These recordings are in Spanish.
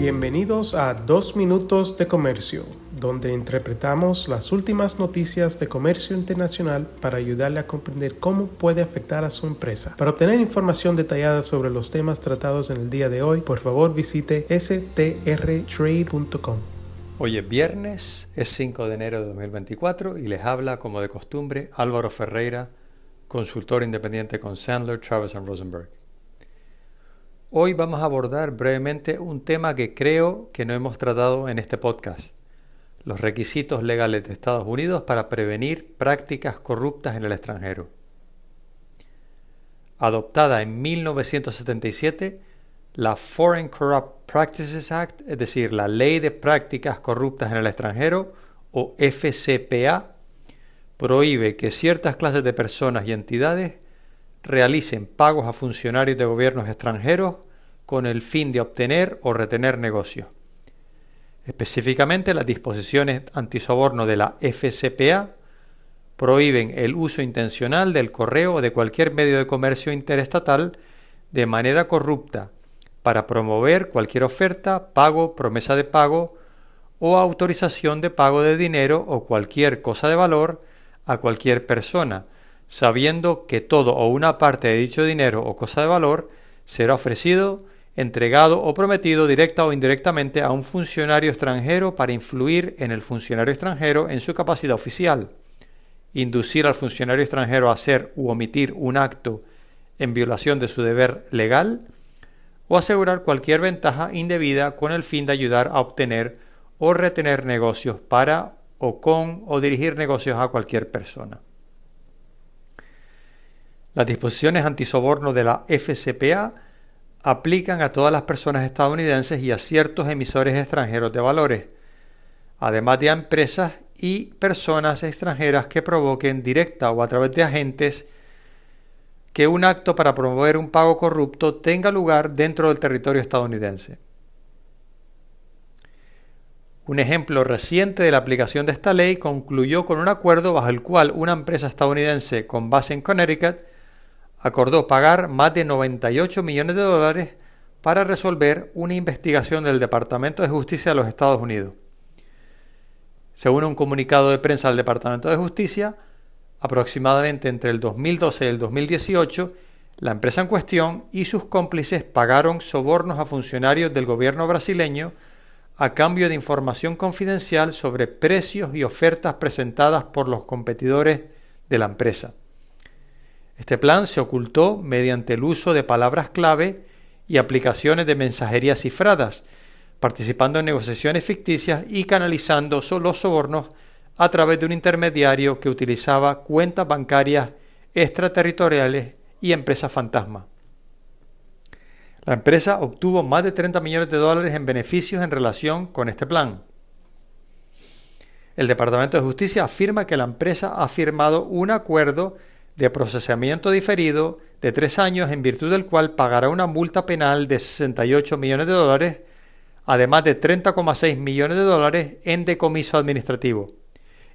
Bienvenidos a Dos Minutos de Comercio, donde interpretamos las últimas noticias de comercio internacional para ayudarle a comprender cómo puede afectar a su empresa. Para obtener información detallada sobre los temas tratados en el día de hoy, por favor visite strtrade.com. Hoy es viernes, es 5 de enero de 2024 y les habla, como de costumbre, Álvaro Ferreira, consultor independiente con Sandler, Travis Rosenberg. Hoy vamos a abordar brevemente un tema que creo que no hemos tratado en este podcast, los requisitos legales de Estados Unidos para prevenir prácticas corruptas en el extranjero. Adoptada en 1977, la Foreign Corrupt Practices Act, es decir, la Ley de Prácticas Corruptas en el extranjero, o FCPA, prohíbe que ciertas clases de personas y entidades realicen pagos a funcionarios de gobiernos extranjeros con el fin de obtener o retener negocios. Específicamente, las disposiciones antisoborno de la FCPA prohíben el uso intencional del correo o de cualquier medio de comercio interestatal de manera corrupta para promover cualquier oferta, pago, promesa de pago o autorización de pago de dinero o cualquier cosa de valor a cualquier persona, sabiendo que todo o una parte de dicho dinero o cosa de valor será ofrecido, entregado o prometido directa o indirectamente a un funcionario extranjero para influir en el funcionario extranjero en su capacidad oficial, inducir al funcionario extranjero a hacer u omitir un acto en violación de su deber legal, o asegurar cualquier ventaja indebida con el fin de ayudar a obtener o retener negocios para o con o dirigir negocios a cualquier persona. Las disposiciones antisoborno de la FCPA aplican a todas las personas estadounidenses y a ciertos emisores extranjeros de valores, además de a empresas y personas extranjeras que provoquen directa o a través de agentes que un acto para promover un pago corrupto tenga lugar dentro del territorio estadounidense. Un ejemplo reciente de la aplicación de esta ley concluyó con un acuerdo bajo el cual una empresa estadounidense con base en Connecticut acordó pagar más de 98 millones de dólares para resolver una investigación del Departamento de Justicia de los Estados Unidos. Según un comunicado de prensa del Departamento de Justicia, aproximadamente entre el 2012 y el 2018, la empresa en cuestión y sus cómplices pagaron sobornos a funcionarios del gobierno brasileño a cambio de información confidencial sobre precios y ofertas presentadas por los competidores de la empresa. Este plan se ocultó mediante el uso de palabras clave y aplicaciones de mensajería cifradas, participando en negociaciones ficticias y canalizando los sobornos a través de un intermediario que utilizaba cuentas bancarias extraterritoriales y empresas fantasma. La empresa obtuvo más de 30 millones de dólares en beneficios en relación con este plan. El Departamento de Justicia afirma que la empresa ha firmado un acuerdo de procesamiento diferido de tres años en virtud del cual pagará una multa penal de 68 millones de dólares, además de 30,6 millones de dólares en decomiso administrativo,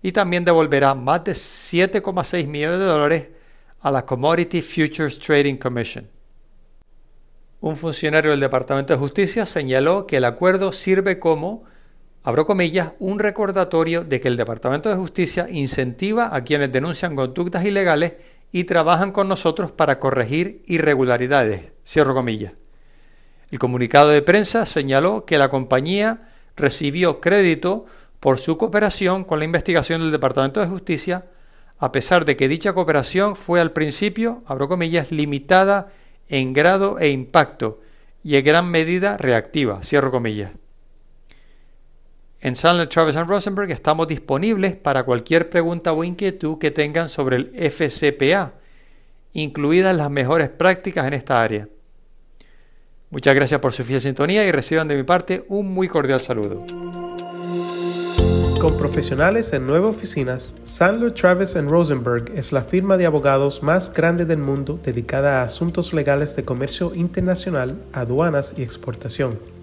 y también devolverá más de 7,6 millones de dólares a la Commodity Futures Trading Commission. Un funcionario del Departamento de Justicia señaló que el acuerdo sirve como abro comillas, un recordatorio de que el Departamento de Justicia incentiva a quienes denuncian conductas ilegales y trabajan con nosotros para corregir irregularidades, cierro comillas. El comunicado de prensa señaló que la compañía recibió crédito por su cooperación con la investigación del Departamento de Justicia, a pesar de que dicha cooperación fue al principio, abro comillas, limitada en grado e impacto y en gran medida reactiva, cierro comillas. En Sandler, Travis Rosenberg estamos disponibles para cualquier pregunta o inquietud que tengan sobre el FCPA, incluidas las mejores prácticas en esta área. Muchas gracias por su fiel sintonía y reciban de mi parte un muy cordial saludo. Con profesionales en nueve oficinas, Sandler, Travis Rosenberg es la firma de abogados más grande del mundo dedicada a asuntos legales de comercio internacional, aduanas y exportación.